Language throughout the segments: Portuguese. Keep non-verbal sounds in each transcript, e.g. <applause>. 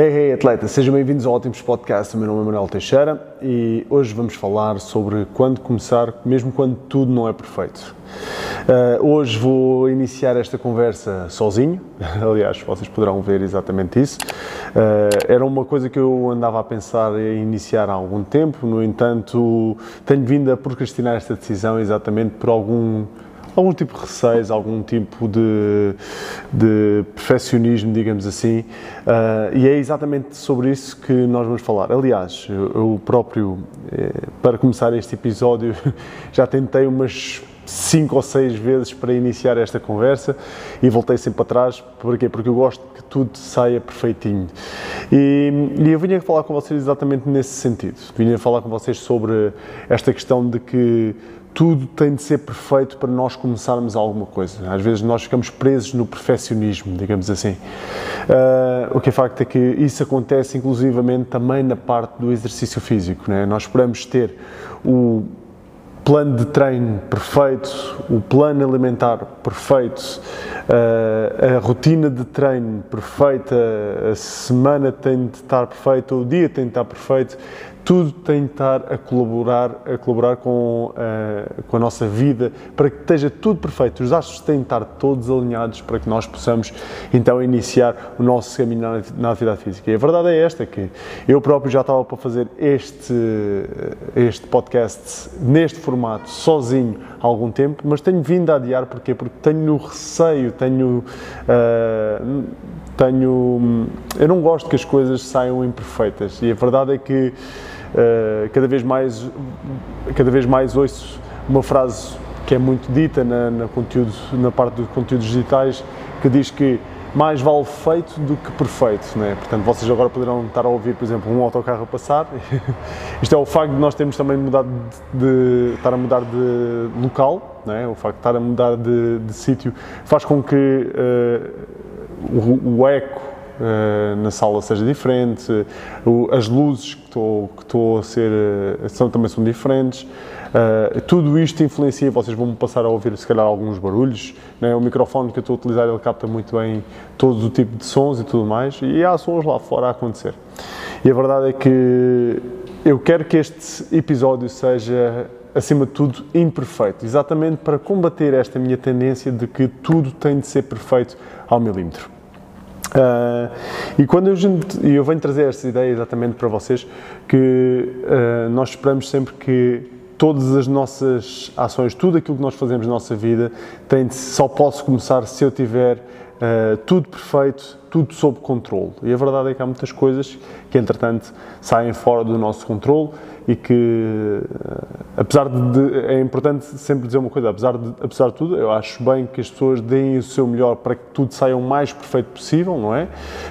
Hey, hey, atleta, sejam bem-vindos ao Ótimos Podcast. O meu nome é Manuel Teixeira e hoje vamos falar sobre quando começar, mesmo quando tudo não é perfeito. Uh, hoje vou iniciar esta conversa sozinho, <laughs> aliás, vocês poderão ver exatamente isso. Uh, era uma coisa que eu andava a pensar em iniciar há algum tempo, no entanto, tenho vindo a procrastinar esta decisão exatamente por algum algum tipo de receios, algum tipo de, de perfeccionismo, digamos assim, uh, e é exatamente sobre isso que nós vamos falar. Aliás, eu, eu próprio, eh, para começar este episódio, <laughs> já tentei umas cinco ou seis vezes para iniciar esta conversa e voltei sempre atrás. Porquê? Porque eu gosto que tudo saia perfeitinho. E, e eu vinha falar com vocês exatamente nesse sentido. Vinha falar com vocês sobre esta questão de que tudo tem de ser perfeito para nós começarmos alguma coisa. Às vezes nós ficamos presos no perfeccionismo, digamos assim. Uh, o que é facto é que isso acontece inclusivamente também na parte do exercício físico. Né? Nós esperamos ter o plano de treino perfeito, o plano alimentar perfeito, uh, a rotina de treino perfeita, a semana tem de estar perfeita, o dia tem de estar perfeito, tudo tem de estar a colaborar, a colaborar com, uh, com a nossa vida para que esteja tudo perfeito. Os astros têm de estar todos alinhados para que nós possamos então iniciar o nosso caminho na, na atividade física. E a verdade é esta, que eu próprio já estava para fazer este, este podcast neste formato, sozinho, há algum tempo, mas tenho vindo a adiar, porquê? Porque tenho receio, tenho... Uh, tenho... Eu não gosto que as coisas saiam imperfeitas e a verdade é que uh, cada vez mais cada vez mais ouço uma frase que é muito dita na, na, conteúdo, na parte dos conteúdos digitais que diz que mais vale feito do que perfeito, né? Portanto, vocês agora poderão estar a ouvir, por exemplo, um autocarro a passar. <laughs> Isto é o facto de nós termos também mudado de, de estar a mudar de local, né? O facto de estar a mudar de, de sítio faz com que uh, o, o eco na sala seja diferente, as luzes que estou, que a ser uh, são, também são diferentes. Uh, tudo isto influencia, vocês vão passar a ouvir se calhar alguns barulhos, né? o microfone que eu estou a utilizar ele capta muito bem todo o tipo de sons e tudo mais, e há sons lá fora a acontecer. E a verdade é que eu quero que este episódio seja acima de tudo, imperfeito, exatamente para combater esta minha tendência de que tudo tem de ser perfeito ao milímetro. Uh, e quando eu, eu venho trazer esta ideia exatamente para vocês, que uh, nós esperamos sempre que todas as nossas ações, tudo aquilo que nós fazemos na nossa vida, tem de, só posso começar se eu tiver uh, tudo perfeito, tudo sob controle. E a verdade é que há muitas coisas que, entretanto, saem fora do nosso controle e que, eh, apesar de, é importante sempre dizer uma coisa, apesar de, apesar de tudo, eu acho bem que as pessoas deem o seu melhor para que tudo saia o mais perfeito possível, não é?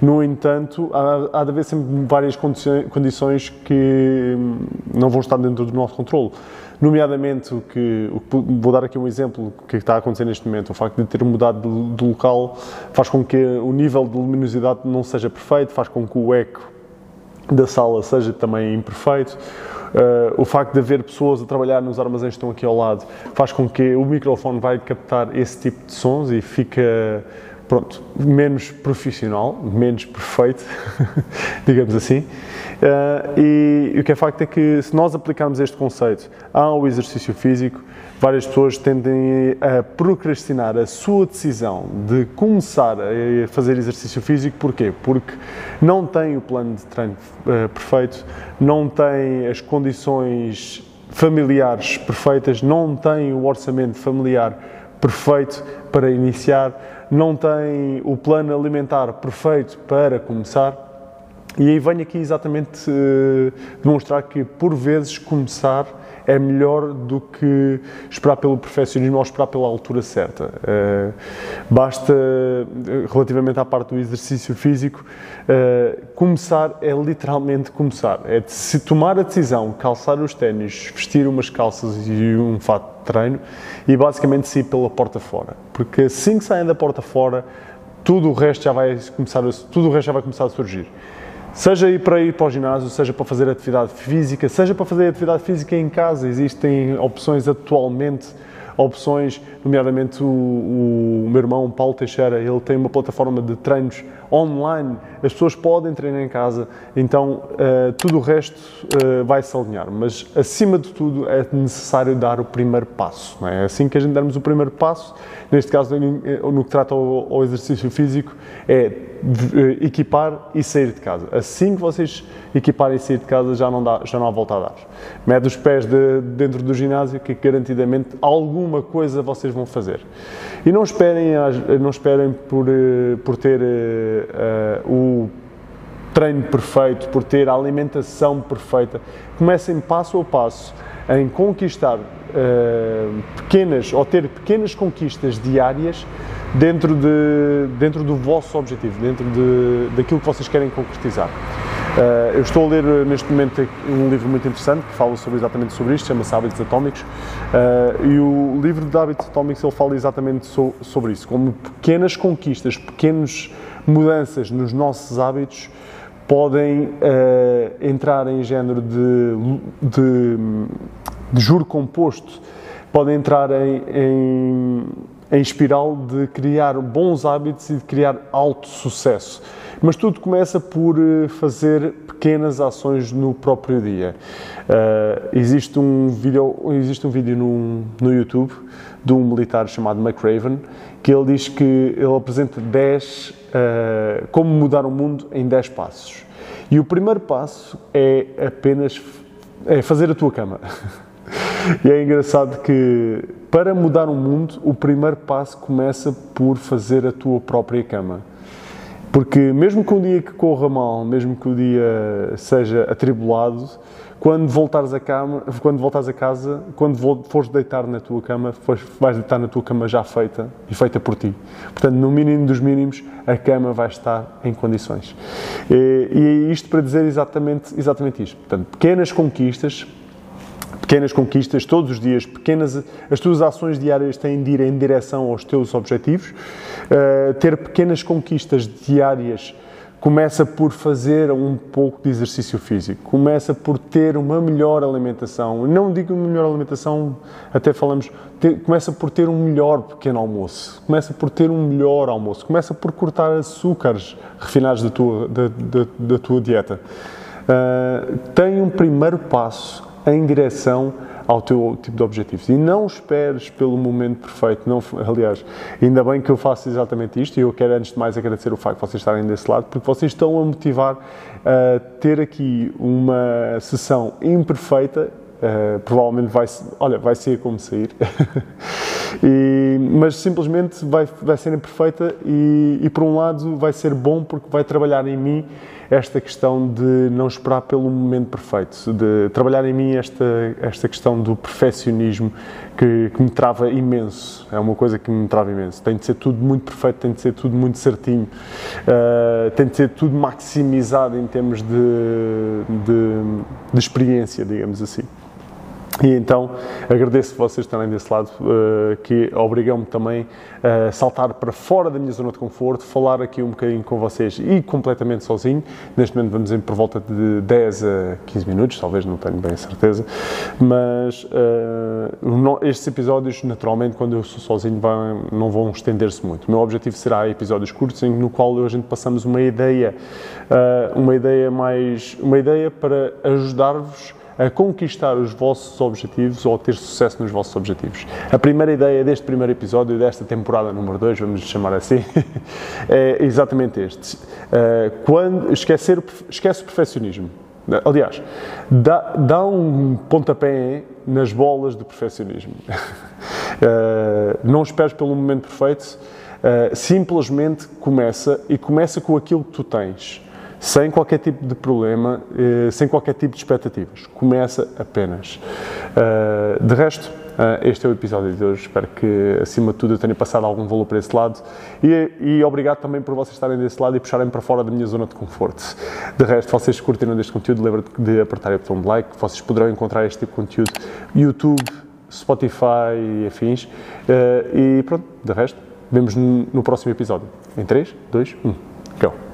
No entanto, há, há de haver sempre várias condições, que hum, não vão estar dentro do nosso controle nomeadamente o que, o que, vou dar aqui um exemplo que está a acontecer neste momento, o facto de ter mudado de, de, local faz com que o nível de luminosidade não seja perfeito, faz com que o eco da sala seja também imperfeito. Uh, o facto de haver pessoas a trabalhar nos armazéns que estão aqui ao lado faz com que o microfone vai captar esse tipo de sons e fica pronto, menos profissional, menos perfeito, <laughs> digamos assim. Uh, e, e, o que é facto é que se nós aplicarmos este conceito ao exercício físico, várias pessoas tendem a procrastinar a sua decisão de começar a fazer exercício físico. Porquê? Porque não têm o plano de treino uh, perfeito, não têm as condições familiares perfeitas, não têm o orçamento familiar perfeito para iniciar, não têm o plano alimentar perfeito para começar. E aí venho aqui exatamente uh, demonstrar que, por vezes, começar é melhor do que esperar pelo perfeccionismo ou esperar pela altura certa. Uh, basta, relativamente à parte do exercício físico, uh, começar é literalmente começar. É de se tomar a decisão, calçar os ténis, vestir umas calças e um fato de treino e basicamente sair pela porta fora. Porque assim que saem da porta fora, tudo o resto já vai começar a, tudo o resto já vai começar a surgir. Seja ir para ir para o ginásio, seja para fazer atividade física, seja para fazer atividade física em casa, existem opções atualmente opções, nomeadamente o, o, meu irmão Paulo Teixeira, ele tem uma plataforma de treinos online, as pessoas podem treinar em casa, então uh, tudo o resto uh, vai se alinhar, mas acima de tudo é necessário dar o primeiro passo, não é? Assim que a gente dermos o primeiro passo, neste caso no que trata ao, exercício físico, é equipar e sair de casa. Assim que vocês equiparem e sair de casa, já não, dá, já não há volta a dar. Mede os pés de, dentro do ginásio, que garantidamente alguma coisa vocês vão fazer. E não esperem, não esperem por, eh, por ter uh, o treino perfeito, por ter a alimentação perfeita. Comecem passo a passo em conquistar uh, pequenas ou ter pequenas conquistas diárias dentro, de, dentro do vosso objetivo, dentro de, daquilo que vocês querem concretizar. Uh, eu estou a ler neste momento um livro muito interessante que fala sobre, exatamente sobre isto, chama-se Hábitos Atómicos, uh, e o livro de Hábitos Atómicos ele fala exatamente so, sobre isso, como pequenas conquistas, pequenas mudanças nos nossos hábitos podem uh, entrar em género de, de, de juro composto, podem entrar em, em, em espiral de criar bons hábitos e de criar alto sucesso. Mas tudo começa por eh, fazer pequenas ações no próprio dia. Uh, existe um vídeo, existe um vídeo no, no YouTube de um militar chamado McRaven que ele diz que ele apresenta 10 uh, eh, como mudar o mundo em 10 passos. E o primeiro passo é apenas é fazer a tua cama. <laughs> e é engraçado que para mudar o mundo, o primeiro passo começa por fazer a tua própria cama. Porque mesmo que um dia que corra mal, mesmo que o dia seja atribulado, quando voltares a, cama, quando voltares a casa, quando fores deitar na tua cama, vais deitar na tua cama já feita e feita por ti. Portanto, no mínimo dos mínimos, a cama vai estar em condições. E, e é isto para dizer exatamente, exatamente isto. Portanto, pequenas conquistas, pequenas conquistas todos os dias, pequenas, as tuas ações diárias têm de ir em direção aos teus objetivos eh, ter pequenas conquistas diárias começa por fazer um pouco de exercício físico, começa por ter uma melhor alimentação. Não digo melhor alimentação, até falamos, ter, começa por ter um melhor pequeno almoço, começa por ter um melhor almoço, começa por cortar açúcares refinados da tua, da, da, da tua dieta. Uh, tem um primeiro passo em direção ao teu tipo de objetivos. E não esperes pelo momento perfeito. Não, aliás, ainda bem que eu faço exatamente isto e eu quero, antes de mais, agradecer o facto de vocês estarem desse lado, porque vocês estão a motivar a ter aqui uma sessão imperfeita. Uh, provavelmente vai, olha, vai ser como sair, <laughs> e, mas simplesmente vai, vai ser imperfeita e, e, por um lado, vai ser bom porque vai trabalhar em mim esta questão de não esperar pelo momento perfeito, de trabalhar em mim esta, esta questão do perfeccionismo que, que, me trava imenso. É uma coisa que me trava imenso. Tem de ser tudo muito perfeito, tem de ser tudo muito certinho, uh, tem de ser tudo maximizado em termos de, de, de experiência, digamos assim. E então agradeço vocês estarem desse lado, uh, que obrigam-me também a saltar para fora da minha zona de conforto, falar aqui um bocadinho com vocês e completamente sozinho. Neste momento vamos em por volta de 10 a 15 minutos, talvez não tenho bem a certeza, mas uh, estes episódios, naturalmente, quando eu sou sozinho, vão, não vão estender-se muito. O meu objetivo será episódios curtos, no qual a gente passamos uma ideia, uh, uma ideia mais, uma ideia para ajudar-vos a conquistar os vossos objetivos ou a ter sucesso nos vossos objetivos. A primeira ideia deste primeiro episódio, desta temporada número 2, vamos chamar assim, <laughs> é exatamente este. Eh, quando esquecer, esquece o perfeccionismo. Aliás, dá, dá um pontapé nas bolas do perfeccionismo. <laughs> Eh, não esperes pelo momento perfeito, eh, simplesmente começa e começa com aquilo que tu tens sem qualquer tipo de problema, eh, sem qualquer tipo de expectativas. Começa apenas. Eh, de resto, eh, este é o episódio de hoje. Espero que, acima de tudo, eu tenha passado algum valor para esse lado e, e obrigado também por vocês estarem desse lado e puxarem para fora da minha zona de conforto. De resto, vocês curtiram deste conteúdo, lembrem de apertar o botão de like. Vocês poderão encontrar este tipo de conteúdo YouTube, Spotify e afins. E pronto, de resto, vemos no próximo episódio. Em 3, 2, 1. Go!